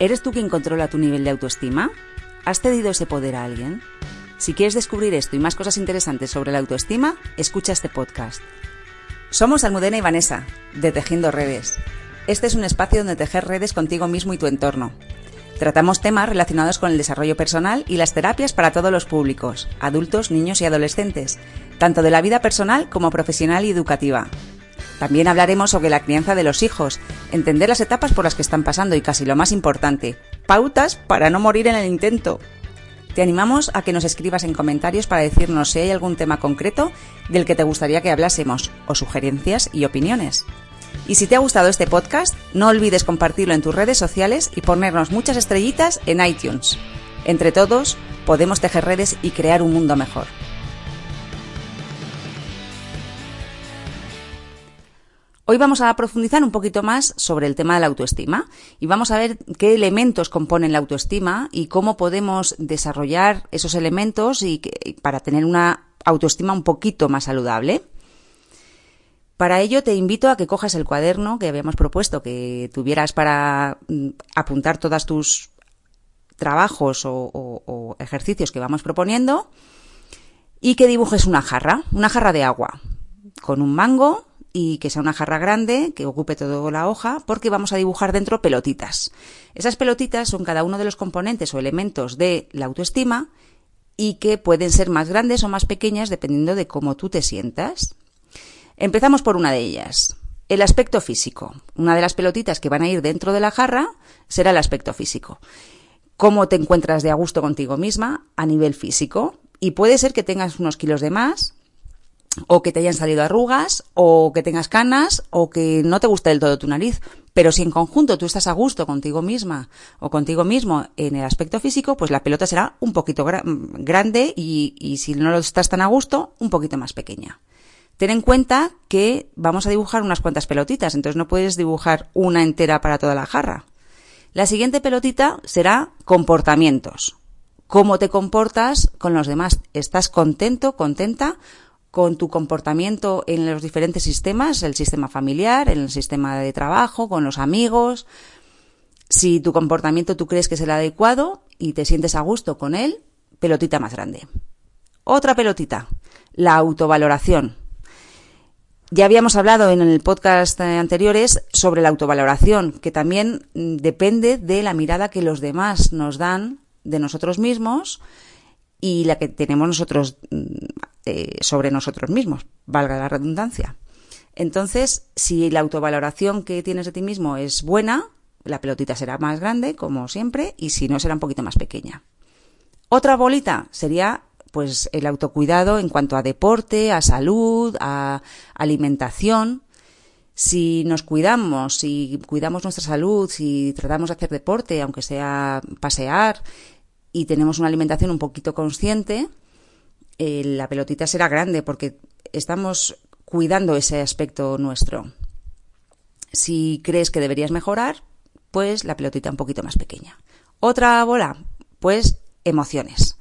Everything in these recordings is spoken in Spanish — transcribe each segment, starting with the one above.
¿Eres tú quien controla tu nivel de autoestima? ¿Has cedido ese poder a alguien? Si quieres descubrir esto y más cosas interesantes sobre la autoestima, escucha este podcast. Somos Almudena y Vanessa, de Tejiendo Redes. Este es un espacio donde tejer redes contigo mismo y tu entorno. Tratamos temas relacionados con el desarrollo personal y las terapias para todos los públicos, adultos, niños y adolescentes, tanto de la vida personal como profesional y educativa. También hablaremos sobre la crianza de los hijos, entender las etapas por las que están pasando y casi lo más importante, pautas para no morir en el intento. Te animamos a que nos escribas en comentarios para decirnos si hay algún tema concreto del que te gustaría que hablásemos, o sugerencias y opiniones. Y si te ha gustado este podcast, no olvides compartirlo en tus redes sociales y ponernos muchas estrellitas en iTunes. Entre todos, podemos tejer redes y crear un mundo mejor. Hoy vamos a profundizar un poquito más sobre el tema de la autoestima y vamos a ver qué elementos componen la autoestima y cómo podemos desarrollar esos elementos y para tener una autoestima un poquito más saludable. Para ello te invito a que cojas el cuaderno que habíamos propuesto que tuvieras para mm, apuntar todos tus trabajos o, o ejercicios que vamos proponiendo y que dibujes una jarra, una jarra de agua, con un mango, y que sea una jarra grande, que ocupe toda la hoja, porque vamos a dibujar dentro pelotitas. Esas pelotitas son cada uno de los componentes o elementos de la autoestima y que pueden ser más grandes o más pequeñas dependiendo de cómo tú te sientas. Empezamos por una de ellas, el aspecto físico. Una de las pelotitas que van a ir dentro de la jarra será el aspecto físico. Cómo te encuentras de a gusto contigo misma a nivel físico. Y puede ser que tengas unos kilos de más, o que te hayan salido arrugas, o que tengas canas, o que no te guste del todo tu nariz. Pero si en conjunto tú estás a gusto contigo misma o contigo mismo en el aspecto físico, pues la pelota será un poquito grande y, y si no lo estás tan a gusto, un poquito más pequeña. Ten en cuenta que vamos a dibujar unas cuantas pelotitas, entonces no puedes dibujar una entera para toda la jarra. La siguiente pelotita será comportamientos. ¿Cómo te comportas con los demás? ¿Estás contento, contenta con tu comportamiento en los diferentes sistemas, el sistema familiar, en el sistema de trabajo, con los amigos. Si tu comportamiento tú crees que es el adecuado y te sientes a gusto con él, pelotita más grande. Otra pelotita, la autovaloración. Ya habíamos hablado en el podcast anteriores sobre la autovaloración, que también depende de la mirada que los demás nos dan de nosotros mismos y la que tenemos nosotros eh, sobre nosotros mismos, valga la redundancia. Entonces, si la autovaloración que tienes de ti mismo es buena, la pelotita será más grande, como siempre, y si no, será un poquito más pequeña. Otra bolita sería pues el autocuidado en cuanto a deporte, a salud, a alimentación. Si nos cuidamos, si cuidamos nuestra salud, si tratamos de hacer deporte, aunque sea pasear, y tenemos una alimentación un poquito consciente, eh, la pelotita será grande porque estamos cuidando ese aspecto nuestro. Si crees que deberías mejorar, pues la pelotita un poquito más pequeña. Otra bola, pues emociones.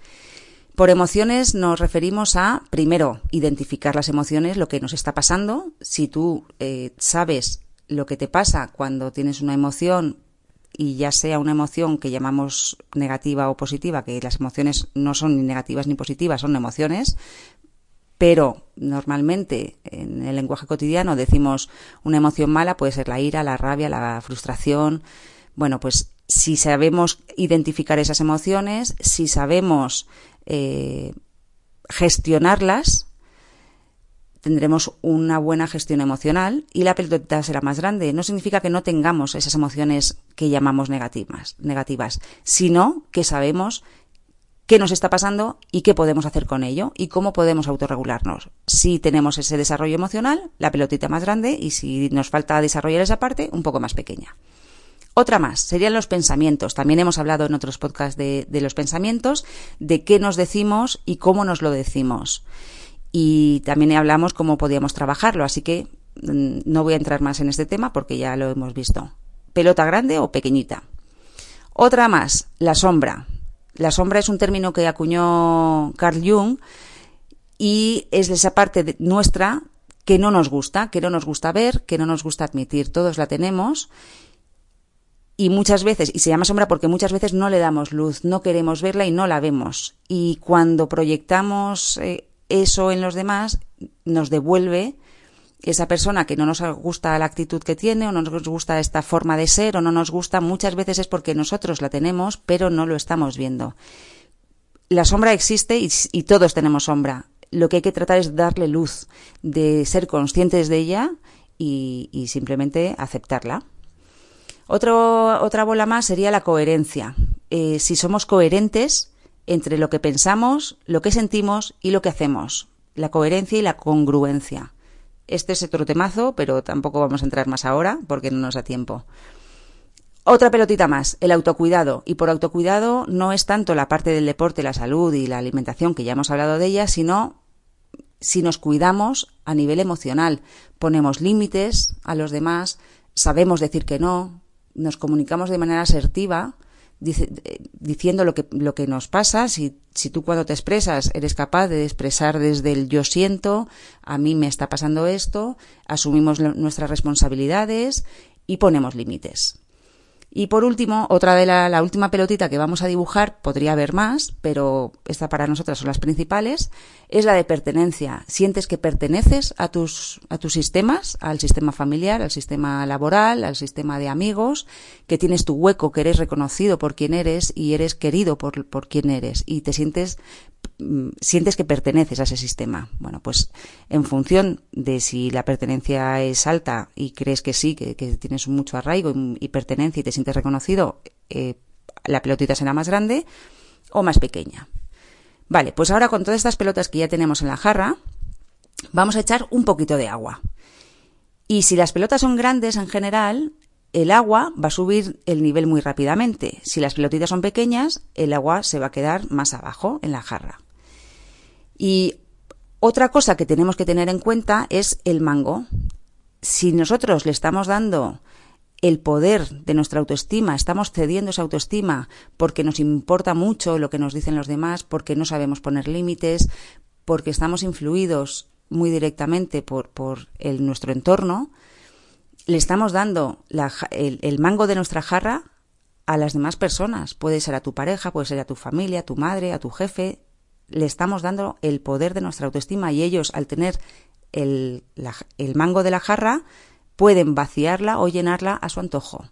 Por emociones nos referimos a, primero, identificar las emociones, lo que nos está pasando. Si tú eh, sabes lo que te pasa cuando tienes una emoción y ya sea una emoción que llamamos negativa o positiva, que las emociones no son ni negativas ni positivas, son emociones, pero normalmente en el lenguaje cotidiano decimos una emoción mala puede ser la ira, la rabia, la frustración. Bueno, pues si sabemos identificar esas emociones, si sabemos eh, gestionarlas, tendremos una buena gestión emocional y la pelotita será más grande. No significa que no tengamos esas emociones que llamamos negativas, negativas, sino que sabemos qué nos está pasando y qué podemos hacer con ello y cómo podemos autorregularnos. Si tenemos ese desarrollo emocional, la pelotita más grande y si nos falta desarrollar esa parte, un poco más pequeña. Otra más serían los pensamientos. También hemos hablado en otros podcasts de, de los pensamientos, de qué nos decimos y cómo nos lo decimos y también hablamos cómo podíamos trabajarlo, así que mm, no voy a entrar más en este tema porque ya lo hemos visto. Pelota grande o pequeñita. Otra más, la sombra. La sombra es un término que acuñó Carl Jung y es esa parte nuestra que no nos gusta, que no nos gusta ver, que no nos gusta admitir. Todos la tenemos y muchas veces, y se llama sombra porque muchas veces no le damos luz, no queremos verla y no la vemos. Y cuando proyectamos eh, eso en los demás, nos devuelve esa persona que no nos gusta la actitud que tiene o no nos gusta esta forma de ser o no nos gusta, muchas veces es porque nosotros la tenemos, pero no lo estamos viendo. La sombra existe y, todos tenemos sombra. Lo que hay que tratar es darle luz, de ser conscientes de ella y simplemente aceptarla otra bola más sería la coherencia. Eh, si somos coherentes entre lo que pensamos, lo que sentimos y lo que hacemos. La coherencia y la congruencia. Este es otro temazo, pero tampoco vamos a entrar más ahora porque no nos da tiempo. Otra pelotita más, el autocuidado. Y por autocuidado no es tanto la parte del deporte, la salud y la alimentación, que ya hemos hablado de ella, sino si nos cuidamos a nivel emocional. Ponemos límites a los demás, sabemos decir que no, nos comunicamos de manera asertiva, diciendo lo que, lo que nos pasa, si, si tú cuando te expresas eres capaz de expresar desde el yo siento, a mí me está pasando esto, asumimos nuestras responsabilidades y ponemos límites. Y por último, otra de la, la, última pelotita que vamos a dibujar, podría haber más, pero esta para nosotras son las principales, es la de pertenencia. Sientes que perteneces a tus, a tus sistemas, al sistema familiar, al sistema laboral, al sistema de amigos, que tienes tu hueco, que eres reconocido por quien eres y eres querido por, por quien eres y te sientes sientes que perteneces a ese sistema. Bueno, pues en función de si la pertenencia es alta y crees que sí, que, tienes mucho arraigo y, pertenencia y te sientes reconocido, eh, la pelotita será más grande o más pequeña. Vale, pues ahora con todas estas pelotas que ya tenemos en la jarra, vamos a echar un poquito de agua. Y si las pelotas son grandes en general, el agua va a subir el nivel muy rápidamente. Si las pelotitas son pequeñas, el agua se va a quedar más abajo en la jarra. Y otra cosa que tenemos que tener en cuenta es el mango. Si nosotros le estamos dando el poder de nuestra autoestima, estamos cediendo esa autoestima porque nos importa mucho lo que nos dicen los demás, porque no sabemos poner límites, porque estamos influidos muy directamente por, por el, nuestro entorno, le estamos dando el, el mango de nuestra jarra a las demás personas. Puede ser a tu pareja, puede ser a tu familia, a tu madre, a tu jefe, le estamos dando el poder de nuestra autoestima y ellos al tener el, el mango de la jarra pueden vaciarla o llenarla a su antojo.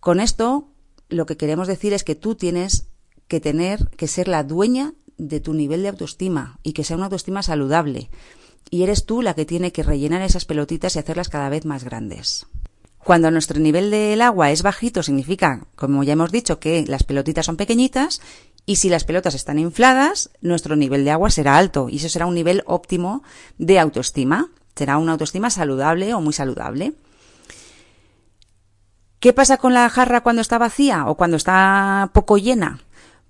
Con esto lo que queremos decir es que tú tienes que tener que ser la dueña de tu nivel de autoestima y que sea una autoestima saludable. Y eres tú la que tiene que rellenar esas pelotitas y hacerlas cada vez más grandes. Cuando nuestro nivel del agua es bajito, significa, como ya hemos dicho, que las pelotitas son pequeñitas y si las pelotas están infladas, nuestro nivel de agua será alto y eso será un nivel óptimo de autoestima. Será una autoestima saludable o muy saludable. ¿Qué pasa con la jarra cuando está vacía o cuando está poco llena?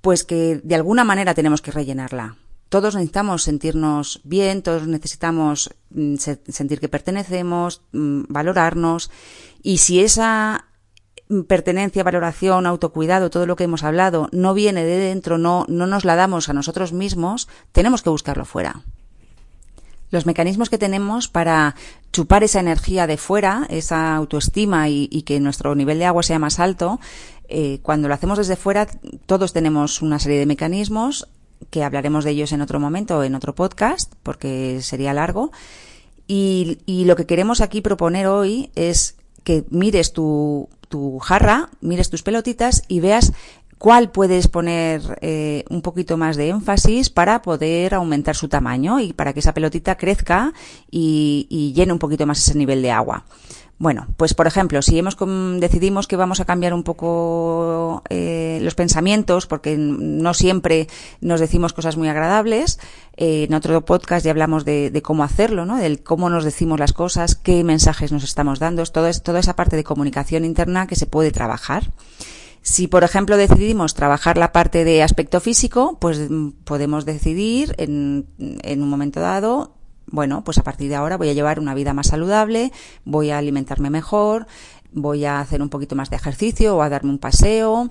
Pues que de alguna manera tenemos que rellenarla. Todos necesitamos sentirnos bien, todos necesitamos mm, sentir que pertenecemos, mm, valorarnos y si esa pertenencia, valoración, autocuidado, todo lo que hemos hablado, no viene de dentro, no, no nos la damos a nosotros mismos, tenemos que buscarlo fuera. Los mecanismos que tenemos para chupar esa energía de fuera, esa autoestima y, que nuestro nivel de agua sea más alto, eh, cuando lo hacemos desde fuera, todos tenemos una serie de mecanismos que hablaremos de ellos en otro momento, en otro podcast, porque sería largo. Y, y lo que queremos aquí proponer hoy es que mires tu, tu jarra, mires tus pelotitas y veas cuál puedes poner eh, un poquito más de énfasis para poder aumentar su tamaño y para que esa pelotita crezca y, y llene un poquito más ese nivel de agua. Bueno, pues por ejemplo, si hemos decidimos que vamos a cambiar un poco eh, los pensamientos, porque no siempre nos decimos cosas muy agradables, eh, en otro podcast ya hablamos de, cómo hacerlo, ¿no? Del cómo nos decimos las cosas, qué mensajes nos estamos dando, es toda esa parte de comunicación interna que se puede trabajar. Si, por ejemplo, decidimos trabajar la parte de aspecto físico, pues mm, podemos decidir en, en un momento dado bueno, pues a partir de ahora voy a llevar una vida más saludable, voy a alimentarme mejor, voy a hacer un poquito más de ejercicio o a darme un paseo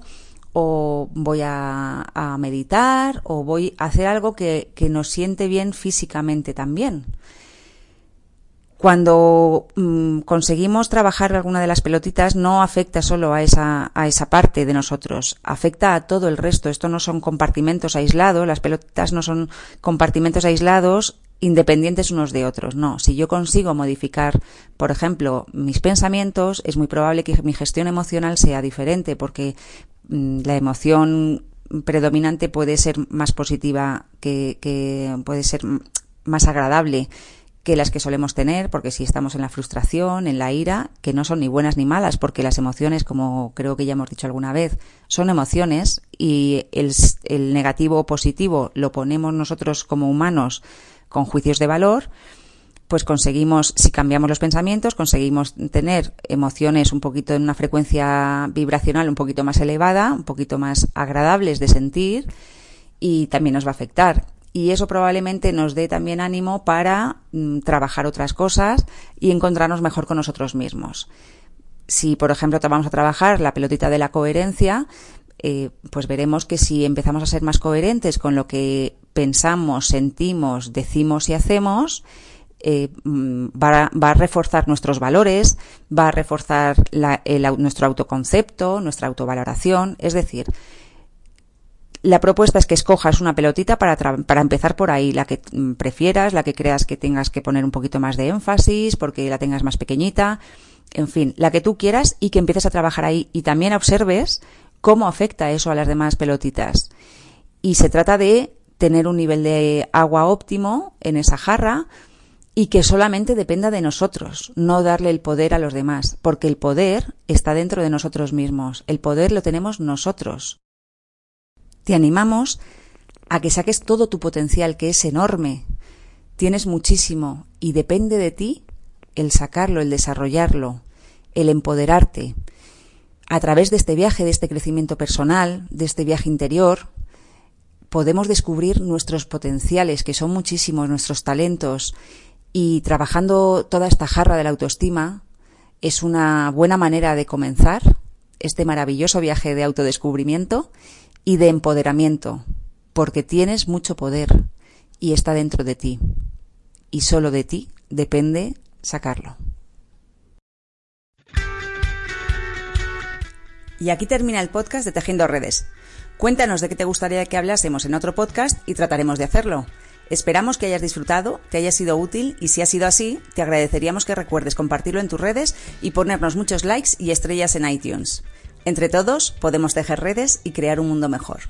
o voy a, meditar o voy a hacer algo que, que nos siente bien físicamente también. Cuando mm, conseguimos trabajar alguna de las pelotitas no afecta solo a esa, a esa parte de nosotros, afecta a todo el resto. Esto no son compartimentos aislados, las pelotitas no son compartimentos aislados independientes unos de otros. No, si yo consigo modificar, por ejemplo, mis pensamientos, es muy probable que mi gestión emocional sea diferente porque mm, la emoción predominante puede ser más positiva que, que puede ser más agradable que las que solemos tener, porque si estamos en la frustración, en la ira, que no son ni buenas ni malas, porque las emociones, como creo que ya hemos dicho alguna vez, son emociones y el, el negativo o positivo lo ponemos nosotros como humanos con juicios de valor, pues conseguimos, si cambiamos los pensamientos, conseguimos tener emociones un poquito en una frecuencia vibracional un poquito más elevada, un poquito más agradables de sentir y también nos va a afectar y eso probablemente nos dé también ánimo para mm, trabajar otras cosas y encontrarnos mejor con nosotros mismos. Si, por ejemplo, vamos a trabajar la pelotita de la coherencia, eh, pues veremos que si empezamos a ser más coherentes con lo que pensamos, sentimos, decimos y hacemos, eh, mm, va, a reforzar nuestros valores, va a reforzar nuestro autoconcepto, nuestra autovaloración, es decir, la propuesta es que escojas una pelotita para, para empezar por ahí, la que mm, prefieras, la que creas que tengas que poner un poquito más de énfasis porque la tengas más pequeñita, en fin, la que tú quieras y que empieces a trabajar ahí. Y también observes cómo afecta eso a las demás pelotitas. Y se trata de tener un nivel de agua óptimo en esa jarra y que solamente dependa de nosotros, no darle el poder a los demás, porque el poder está dentro de nosotros mismos, el poder lo tenemos nosotros. Te animamos a que saques todo tu potencial, que es enorme. Tienes muchísimo y depende de ti el sacarlo, el desarrollarlo, el empoderarte. A través de este viaje, de este crecimiento personal, de este viaje interior, podemos descubrir nuestros potenciales, que son muchísimos, nuestros talentos, y trabajando toda esta jarra de la autoestima es una buena manera de comenzar este maravilloso viaje de autodescubrimiento y de empoderamiento, porque tienes mucho poder y está dentro de ti. Y solo de ti depende sacarlo. Y aquí termina el podcast de Tejiendo Redes. Cuéntanos de qué te gustaría que hablásemos en otro podcast y trataremos de hacerlo. Esperamos que hayas disfrutado, te haya sido útil y si ha sido así, te agradeceríamos que recuerdes compartirlo en tus redes y ponernos muchos likes y estrellas en iTunes. Entre todos podemos tejer redes y crear un mundo mejor.